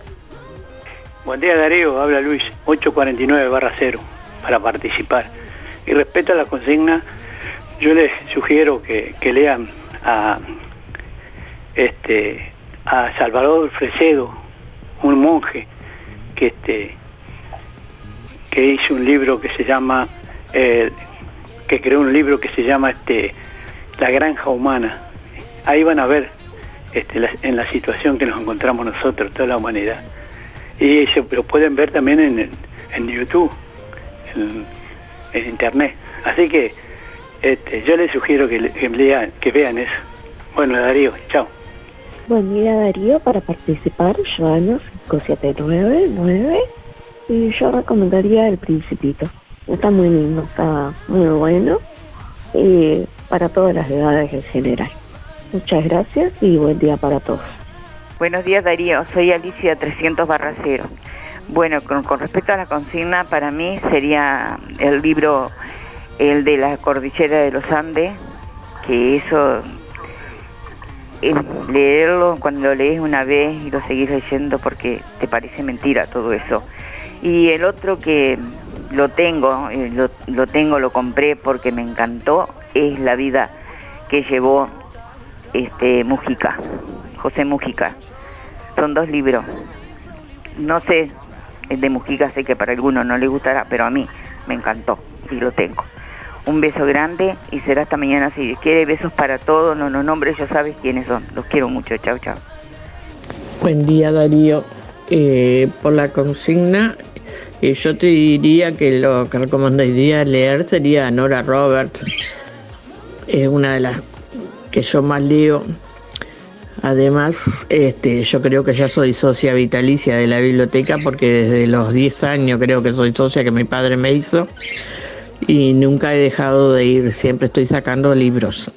Buen día Darío, habla Luis, 849 barra 0 para participar. Y respecto a la consigna, yo les sugiero que, que lean a este a Salvador Fresedo, un monje que este que hizo un libro que se llama eh, que creó un libro que se llama este La granja humana. Ahí van a ver este, en la situación que nos encontramos nosotros, toda la humanidad. Y se lo pueden ver también en, en YouTube, en, internet. Así que este, yo les sugiero que, que vean eso. Bueno, Darío, chao. Buen día Darío, para participar, Joana 5799 y yo recomendaría El Principito. Está muy lindo, está muy bueno y para todas las edades en general. Muchas gracias y buen día para todos. Buenos días Darío, soy Alicia 300 barra 0. Bueno, con, respecto a la consigna, para mí sería el libro, el de la cordillera de los Andes, que eso, es leerlo cuando lees una vez y lo seguís leyendo porque te parece mentira todo eso. Y el otro que lo tengo, eh, lo, lo tengo, lo compré porque me encantó, es La vida que llevó este Mujica, José Mujica. Son dos libros. No sé, el de Mujica sé que para algunos no le gustará, pero a mí me encantó y lo tengo. Un beso grande y será hasta mañana si quiere. Besos para todos. No, no nombres, ya sabes quiénes son. Los quiero mucho. Chao, chao. Buen día Darío. Eh, por la consigna, eh, yo te diría que lo que recomendaría leer sería Nora Roberts. Es una de las que yo más leo. Además, este, yo creo que ya soy socia vitalicia de la biblioteca porque desde los 10 años creo que soy socia que mi padre me hizo y nunca he dejado de ir, siempre estoy sacando libros,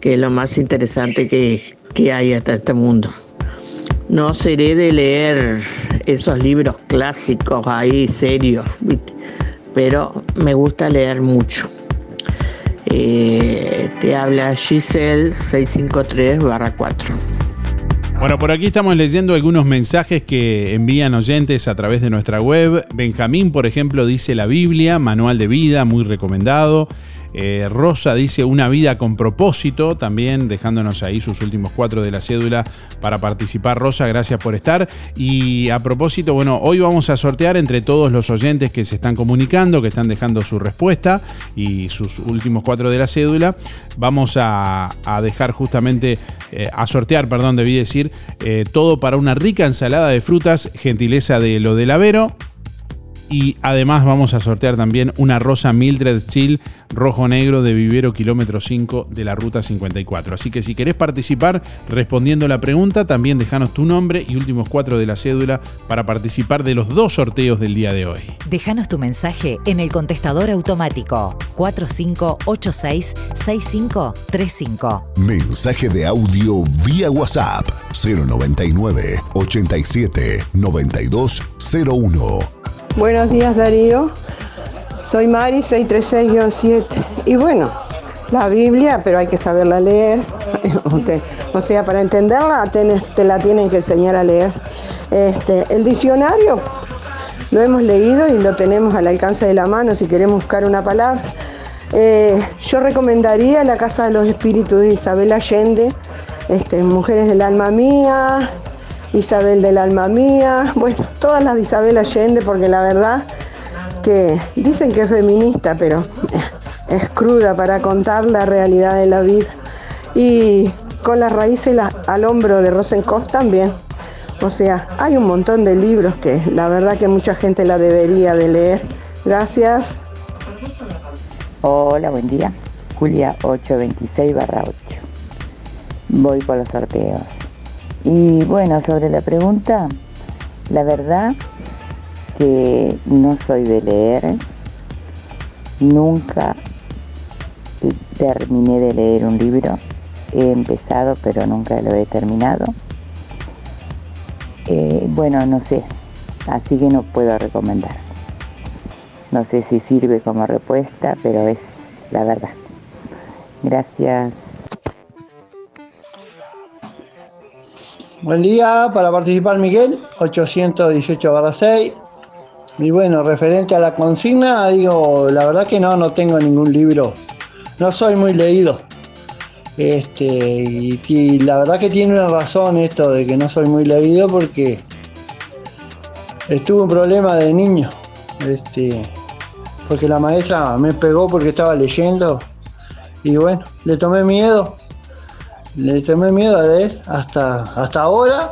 que es lo más interesante que, que hay hasta este mundo. No seré de leer esos libros clásicos ahí, serios, pero me gusta leer mucho. Eh, te habla Giselle 653-4. Bueno, por aquí estamos leyendo algunos mensajes que envían oyentes a través de nuestra web. Benjamín, por ejemplo, dice la Biblia, manual de vida, muy recomendado. Eh, Rosa dice una vida con propósito, también dejándonos ahí sus últimos cuatro de la cédula para participar. Rosa, gracias por estar. Y a propósito, bueno, hoy vamos a sortear entre todos los oyentes que se están comunicando, que están dejando su respuesta y sus últimos cuatro de la cédula. Vamos a, dejar justamente, eh, a sortear, perdón, debí decir, eh, todo para una rica ensalada de frutas, gentileza de lo del Avero. Y además vamos a sortear también una rosa Mildred Chill rojo negro de vivero kilómetro 5 de la ruta 54. Así que si querés participar respondiendo la pregunta, también dejanos tu nombre y últimos cuatro de la cédula para participar de los dos sorteos del día de hoy. Déjanos tu mensaje en el contestador automático 4586-6535. Mensaje de audio vía WhatsApp 099 87 9201. Buenos días Darío, soy Mari 636-7 y bueno, la Biblia, pero hay que saberla leer, o sea, para entenderla te la tienen que enseñar a leer. Este, el diccionario lo hemos leído y lo tenemos al alcance de la mano si queremos buscar una palabra. Eh, yo recomendaría La Casa de los Espíritus de Isabel Allende, este, Mujeres del Alma Mía, Isabel del Alma Mía, bueno, todas las de Isabel Allende, porque la verdad que dicen que es feminista, pero es cruda para contar la realidad de la vida. Y con las raíces al hombro de Rosenkopf también. O sea, hay un montón de libros que la verdad que mucha gente la debería de leer. Gracias. Hola, buen día. Julia 826 barra 8. Voy por los sorteos. Y bueno, sobre la pregunta, la verdad que no soy de leer. Nunca terminé de leer un libro. He empezado, pero nunca lo he terminado. Eh, bueno, no sé. Así que no puedo recomendar. No sé si sirve como respuesta, pero es la verdad. Gracias. Buen día, para participar Miguel, 818 barra 6. Y bueno, referente a la consigna, digo, la verdad que no, no tengo ningún libro. No soy muy leído. Este, y, y la verdad que tiene una razón esto de que no soy muy leído porque estuve un problema de niño. Este, porque la maestra me pegó porque estaba leyendo. Y bueno, le tomé miedo. Le tomé miedo a leer hasta, hasta ahora.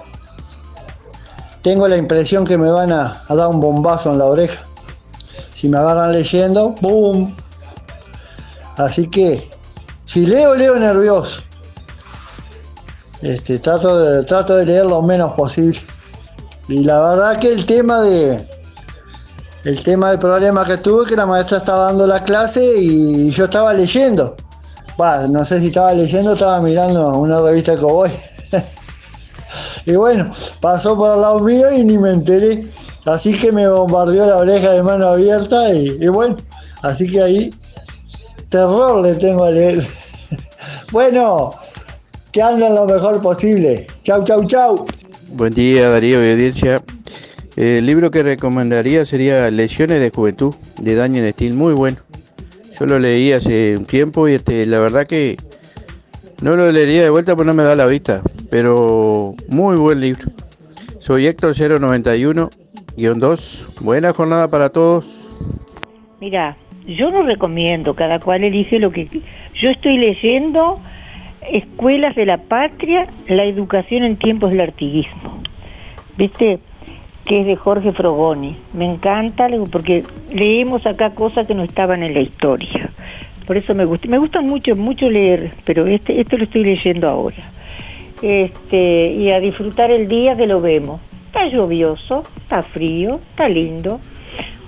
Tengo la impresión que me van a, a dar un bombazo en la oreja. Si me agarran leyendo, ¡boom! Así que, si leo, leo nervioso. Este, trato, de, trato de leer lo menos posible. Y la verdad que el tema de. El tema del problema que tuve que la maestra estaba dando la clase y yo estaba leyendo. Bah, no sé si estaba leyendo estaba mirando una revista de cowboy. y bueno, pasó por el lado mío y ni me enteré. Así que me bombardeó la oreja de mano abierta y, y bueno, así que ahí terror le tengo a leer. bueno, que anden lo mejor posible. Chau, chau, chau. Buen día Darío y audiencia. El libro que recomendaría sería Lesiones de Juventud de Daniel Steele, muy bueno. Yo lo leí hace un tiempo y este, la verdad que no lo leería de vuelta porque no me da la vista, pero muy buen libro. Soy Héctor 091-2. Buena jornada para todos. Mira, yo no recomiendo, cada cual elige lo que... Yo estoy leyendo Escuelas de la Patria, la educación en tiempos del artiguismo. ¿Viste? Que es de Jorge Frogoni. Me encanta porque leemos acá cosas que no estaban en la historia. Por eso me gusta. Me gusta mucho, mucho leer, pero este, este lo estoy leyendo ahora. Este, y a disfrutar el día que lo vemos. Está lluvioso, está frío, está lindo.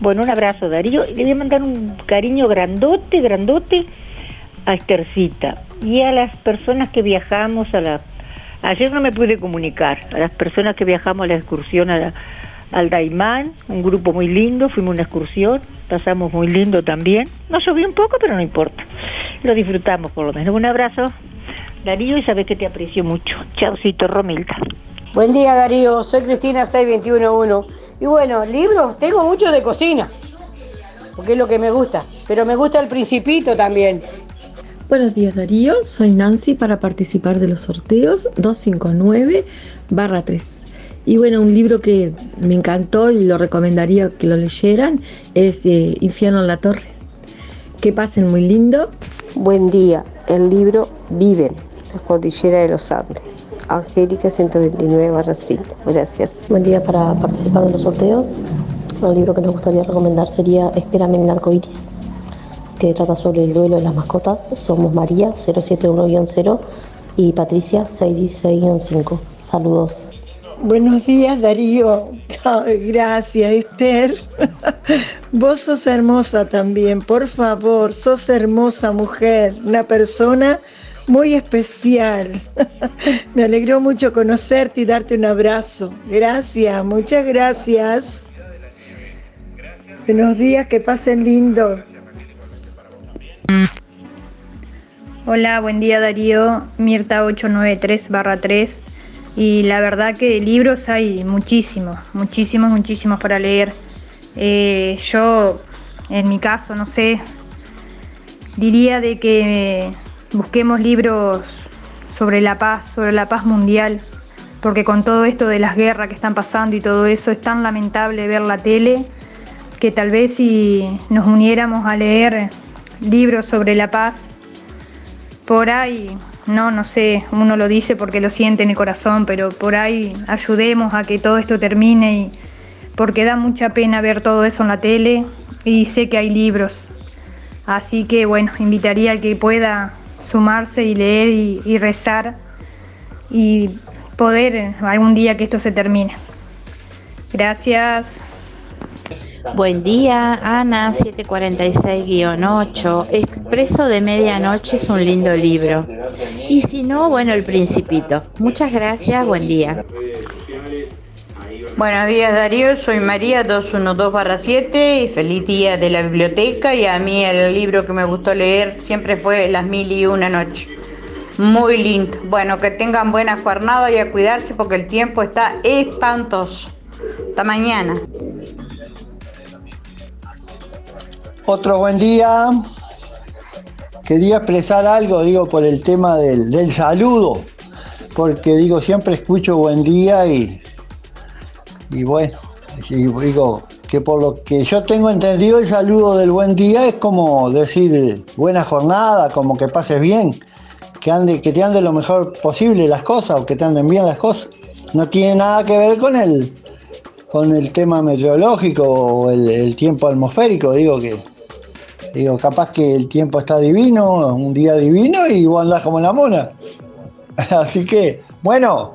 Bueno, un abrazo Darío. Le voy a mandar un cariño grandote, grandote a Estercita y a las personas que viajamos a la... Ayer no me pude comunicar, a las personas que viajamos a la excursión al Daimán, un grupo muy lindo, fuimos a una excursión, pasamos muy lindo también. No llovió un poco, pero no importa. Lo disfrutamos por lo menos. Un abrazo, Darío, y sabes que te aprecio mucho. Chaucito, Romilda. Buen día Darío, soy Cristina 6211. Y bueno, libros, tengo muchos de cocina, porque es lo que me gusta. Pero me gusta el principito también. Buenos días Darío, soy Nancy para participar de los sorteos 259 barra 3. Y bueno, un libro que me encantó y lo recomendaría que lo leyeran es eh, Infierno en la Torre. Que pasen muy lindo. Buen día, el libro Viven, la cordillera de los Andes. Angélica 129 barra 5. Gracias. Buen día para participar de los sorteos. El libro que nos gustaría recomendar sería Espérame en el arco iris que trata sobre el duelo de las mascotas. Somos María 071-0 y Patricia 616-5. Saludos. Buenos días Darío. gracias Esther. Vos sos hermosa también, por favor, sos hermosa mujer, una persona muy especial. Me alegró mucho conocerte y darte un abrazo. Gracias, muchas gracias. Buenos días, que pasen lindo. Hola, buen día Darío, Mirta 893-3 y la verdad que libros hay muchísimos, muchísimos, muchísimos para leer. Eh, yo, en mi caso, no sé, diría de que busquemos libros sobre la paz, sobre la paz mundial, porque con todo esto de las guerras que están pasando y todo eso es tan lamentable ver la tele que tal vez si nos uniéramos a leer libros sobre la paz, por ahí, no, no sé, uno lo dice porque lo siente en el corazón, pero por ahí ayudemos a que todo esto termine y porque da mucha pena ver todo eso en la tele y sé que hay libros. Así que bueno, invitaría al que pueda sumarse y leer y, y rezar y poder algún día que esto se termine. Gracias. Buen día, Ana 746-8. Expreso de Medianoche es un lindo libro. Y si no, bueno, El Principito. Muchas gracias, buen día. Buenos días Darío, soy María 212-7 y feliz día de la biblioteca y a mí el libro que me gustó leer siempre fue Las mil y una noche. Muy lindo. Bueno, que tengan buena jornada y a cuidarse porque el tiempo está espantoso. Hasta mañana. Otro buen día. Quería expresar algo, digo, por el tema del, saludo, porque digo, siempre escucho buen día y, y bueno, digo que por lo que yo tengo entendido el saludo del buen día es como decir buena jornada, como que pases bien, que ande, que te ande lo mejor posible las cosas o que te anden bien las cosas. No tiene nada que ver con el con el tema meteorológico o el, el tiempo atmosférico, digo que Digo, capaz que el tiempo está divino, un día divino y vos andás como la mona. Así que, bueno,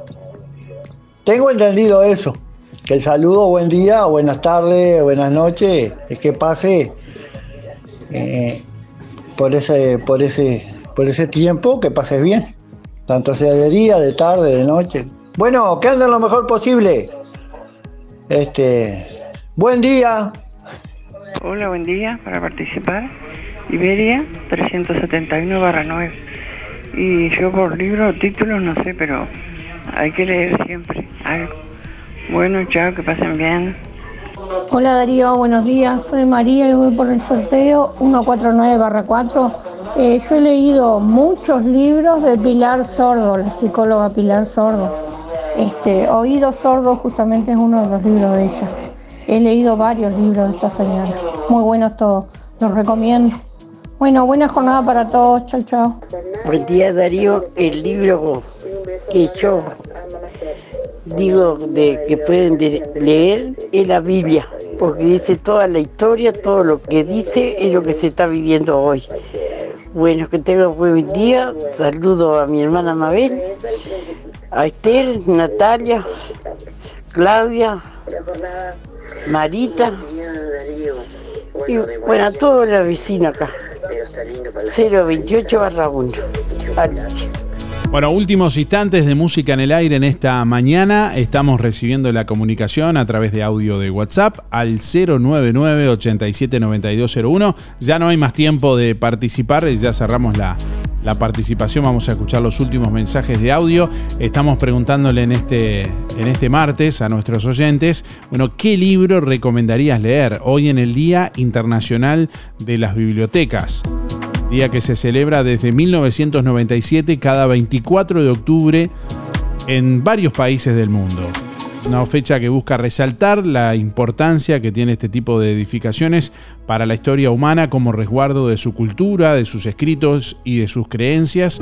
tengo entendido eso. Que el saludo, buen día, buenas tardes, buenas noches, es que pase eh, por ese, por ese, por ese tiempo, que pases bien. Tanto sea de día, de tarde, de noche. Bueno, que anden lo mejor posible. Este, buen día. Hola, buen día para participar. Iberia 371-9. Y yo por libro, títulos no sé, pero hay que leer siempre algo. Bueno, chao, que pasen bien. Hola Darío, buenos días. Soy María y voy por el sorteo 149-4. Eh, yo he leído muchos libros de Pilar Sordo, la psicóloga Pilar Sordo. Este, Oído Sordo justamente es uno de los libros de ella. He leído varios libros de esta señora. Muy buenos todos Los recomiendo. Bueno, buena jornada para todos. Chao, chao. Buen día Darío, el libro que yo digo de que pueden de- leer es la Biblia, porque dice toda la historia, todo lo que dice es lo que se está viviendo hoy. Bueno, que tengan buen día, saludo a mi hermana Mabel, a Esther, Natalia, Claudia, Marita y bueno, a toda la vecina acá. 028 barra 1. Alicia. Bueno, últimos instantes de música en el aire en esta mañana. Estamos recibiendo la comunicación a través de audio de WhatsApp al 099-879201. Ya no hay más tiempo de participar, ya cerramos la, la participación. Vamos a escuchar los últimos mensajes de audio. Estamos preguntándole en este, en este martes a nuestros oyentes, bueno, ¿qué libro recomendarías leer hoy en el Día Internacional de las Bibliotecas? día que se celebra desde 1997 cada 24 de octubre en varios países del mundo. Una fecha que busca resaltar la importancia que tiene este tipo de edificaciones para la historia humana como resguardo de su cultura, de sus escritos y de sus creencias.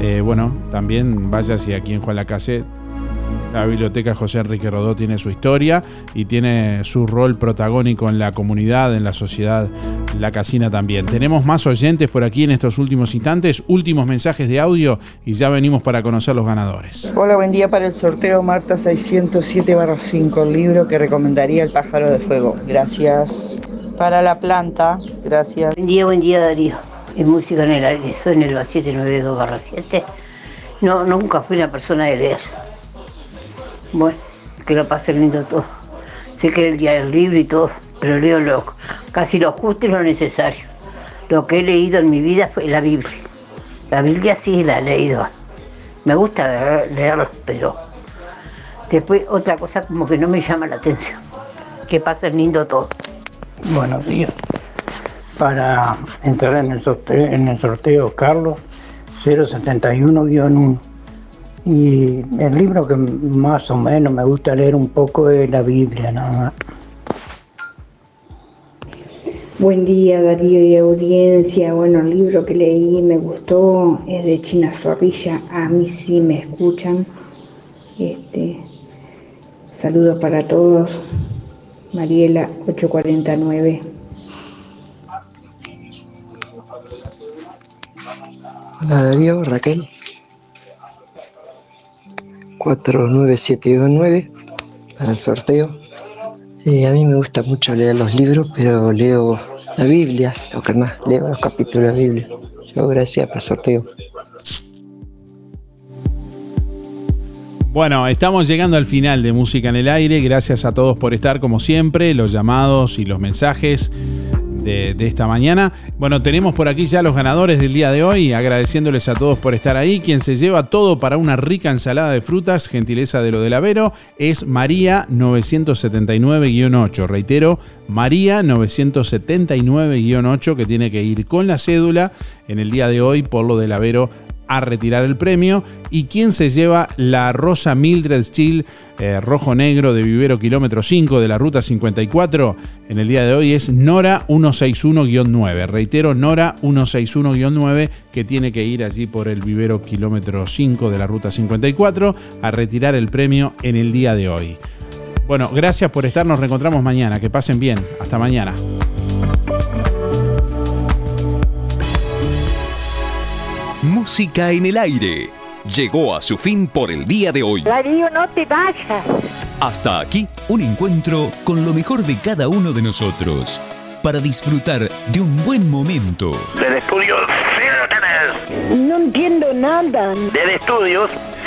Eh, bueno, también vaya si aquí en Juan Lacase la biblioteca José Enrique Rodó tiene su historia y tiene su rol protagónico en la comunidad, en la sociedad, la casina también. Tenemos más oyentes por aquí en estos últimos instantes, últimos mensajes de audio y ya venimos para conocer los ganadores. Hola, buen día para el sorteo Marta 607-5, el libro que recomendaría El pájaro de fuego. Gracias. Para la planta, gracias. Buen día, buen día Darío. Es música en el aire, soy en el 792-7. No, nunca fui una persona de leer. Bueno, que lo pase lindo todo. Sé que el día del libro y todo, pero leo lo, casi lo justo y lo necesario. Lo que he leído en mi vida fue la Biblia. La Biblia sí la he leído. Me gusta leer- leerla, pero después otra cosa como que no me llama la atención. Que pase lindo todo. Buenos días. Para entrar en el sorteo, en el sorteo Carlos 071-1. Y el libro que más o menos me gusta leer un poco es la Biblia, nada más. Buen día Darío y audiencia. Bueno, el libro que leí me gustó es de China Zorrilla. A mí sí me escuchan. Este, saludos para todos. Mariela 849. Hola Darío, Raquel. 49729 para el sorteo. Eh, a mí me gusta mucho leer los libros, pero leo la Biblia, lo que más leo los capítulos de la Biblia. Yo gracias por el sorteo. Bueno, estamos llegando al final de Música en el Aire. Gracias a todos por estar como siempre, los llamados y los mensajes de, esta mañana. Bueno, tenemos por aquí ya los ganadores del día de hoy, agradeciéndoles a todos por estar ahí. Quien se lleva todo para una rica ensalada de frutas, gentileza de lo del Avero, es María 979-8. Reitero, María 979-8, que tiene que ir con la cédula en el día de hoy por lo del Avero a retirar el premio. Y quien se lleva la rosa Mildred Steel eh, rojo negro de vivero kilómetro 5 de la ruta 54 en el día de hoy es Nora 161-9 reitero Nora 161-9 que tiene que ir allí por el vivero kilómetro 5 de la ruta 54 a retirar el premio en el día de hoy. Bueno gracias por estar. Nos reencontramos mañana. Que pasen bien. Hasta mañana Música en el aire. Llegó a su fin por el día de hoy. Darío, no te vayas. Hasta aquí un encuentro con lo mejor de cada uno de nosotros. Para disfrutar de un buen momento. Del estudio Cine No entiendo nada. Del estudios,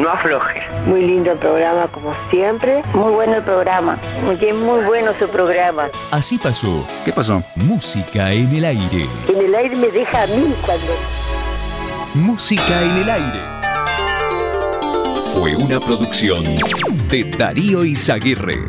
No afloje. Muy lindo el programa como siempre. Muy bueno el programa. Muy, muy bueno su programa. Así pasó. ¿Qué pasó? Música en el aire. En el aire me deja a mí cuando... Música en el aire. fue una producción de Darío Izaguirre.